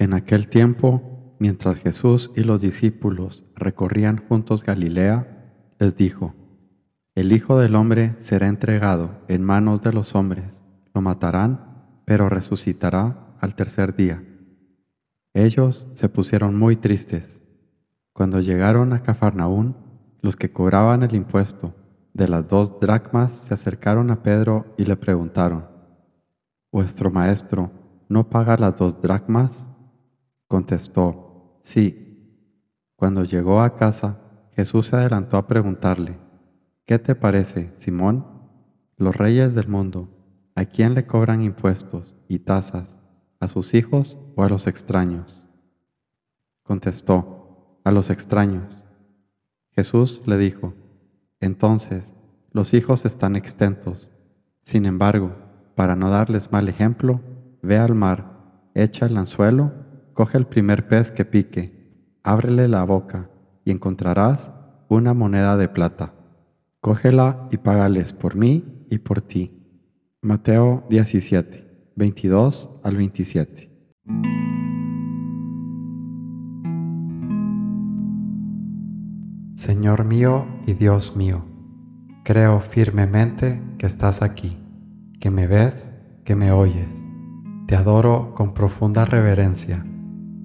En aquel tiempo, mientras Jesús y los discípulos recorrían juntos Galilea, les dijo, El Hijo del Hombre será entregado en manos de los hombres, lo matarán, pero resucitará al tercer día. Ellos se pusieron muy tristes. Cuando llegaron a Cafarnaún, los que cobraban el impuesto de las dos dracmas se acercaron a Pedro y le preguntaron, ¿Vuestro maestro no paga las dos dracmas? Contestó, sí. Cuando llegó a casa, Jesús se adelantó a preguntarle, ¿qué te parece, Simón? Los reyes del mundo, ¿a quién le cobran impuestos y tasas? ¿A sus hijos o a los extraños? Contestó, a los extraños. Jesús le dijo, entonces los hijos están extentos. Sin embargo, para no darles mal ejemplo, ve al mar, echa el anzuelo, coge el primer pez que pique, ábrele la boca y encontrarás una moneda de plata. Cógela y págales por mí y por ti. Mateo 17, 22 al 27. Señor mío y Dios mío, creo firmemente que estás aquí, que me ves, que me oyes. Te adoro con profunda reverencia.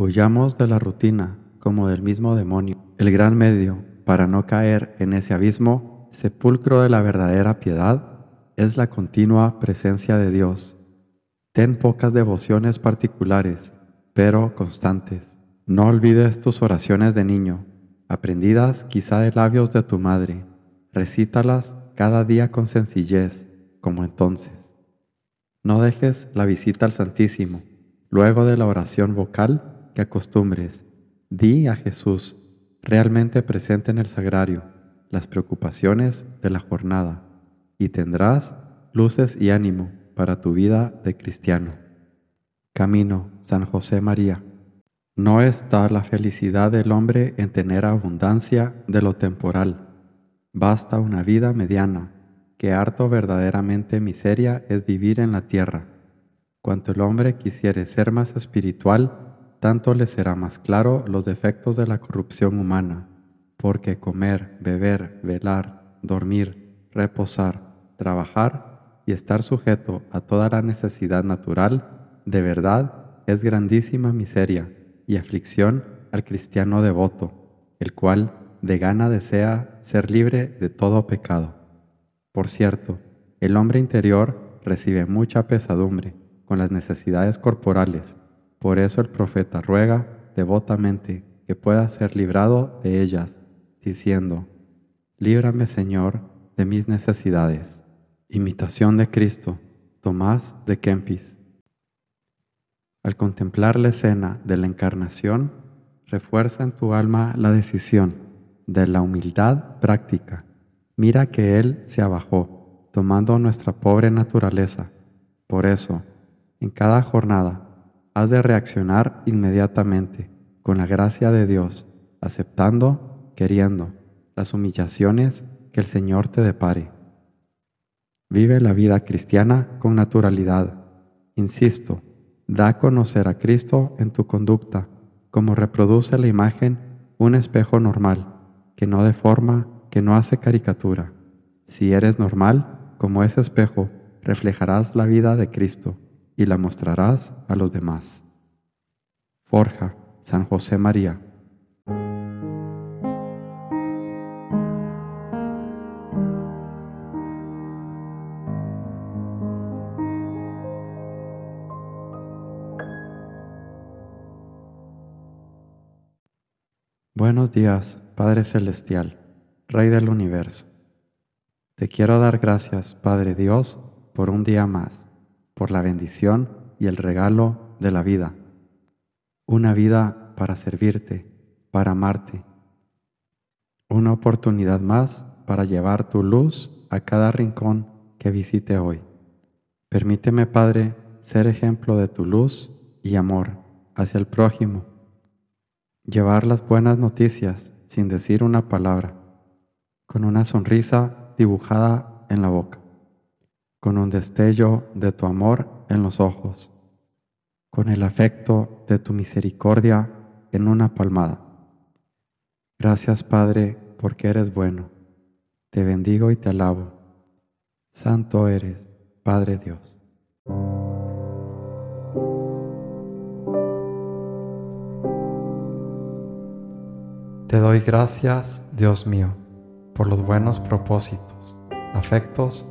Huyamos de la rutina como del mismo demonio. El gran medio para no caer en ese abismo, sepulcro de la verdadera piedad, es la continua presencia de Dios. Ten pocas devociones particulares, pero constantes. No olvides tus oraciones de niño, aprendidas quizá de labios de tu madre. Recítalas cada día con sencillez, como entonces. No dejes la visita al Santísimo. Luego de la oración vocal, que acostumbres, di a Jesús, realmente presente en el sagrario, las preocupaciones de la jornada, y tendrás luces y ánimo para tu vida de cristiano. Camino, San José María. No está la felicidad del hombre en tener abundancia de lo temporal. Basta una vida mediana, que harto verdaderamente miseria es vivir en la tierra. Cuanto el hombre quisiere ser más espiritual, tanto le será más claro los defectos de la corrupción humana, porque comer, beber, velar, dormir, reposar, trabajar y estar sujeto a toda la necesidad natural, de verdad es grandísima miseria y aflicción al cristiano devoto, el cual de gana desea ser libre de todo pecado. Por cierto, el hombre interior recibe mucha pesadumbre con las necesidades corporales por eso el profeta ruega devotamente que pueda ser librado de ellas, diciendo, Líbrame Señor de mis necesidades. Imitación de Cristo, Tomás de Kempis. Al contemplar la escena de la encarnación, refuerza en tu alma la decisión de la humildad práctica. Mira que Él se abajó, tomando nuestra pobre naturaleza. Por eso, en cada jornada, has de reaccionar inmediatamente con la gracia de Dios, aceptando, queriendo, las humillaciones que el Señor te depare. Vive la vida cristiana con naturalidad. Insisto, da a conocer a Cristo en tu conducta, como reproduce la imagen un espejo normal, que no deforma, que no hace caricatura. Si eres normal, como ese espejo, reflejarás la vida de Cristo y la mostrarás a los demás. Forja, San José María. Buenos días, Padre Celestial, Rey del Universo. Te quiero dar gracias, Padre Dios, por un día más, por la bendición y el regalo de la vida. Una vida para servirte, para amarte. Una oportunidad más para llevar tu luz a cada rincón que visite hoy. Permíteme, Padre, ser ejemplo de tu luz y amor hacia el prójimo. Llevar las buenas noticias sin decir una palabra, con una sonrisa dibujada en la boca, con un destello de tu amor en los ojos, con el afecto de tu misericordia en una palmada. Gracias Padre porque eres bueno. Te bendigo y te alabo. Santo eres, Padre Dios. Te doy gracias, Dios mío, por los buenos propósitos, afectos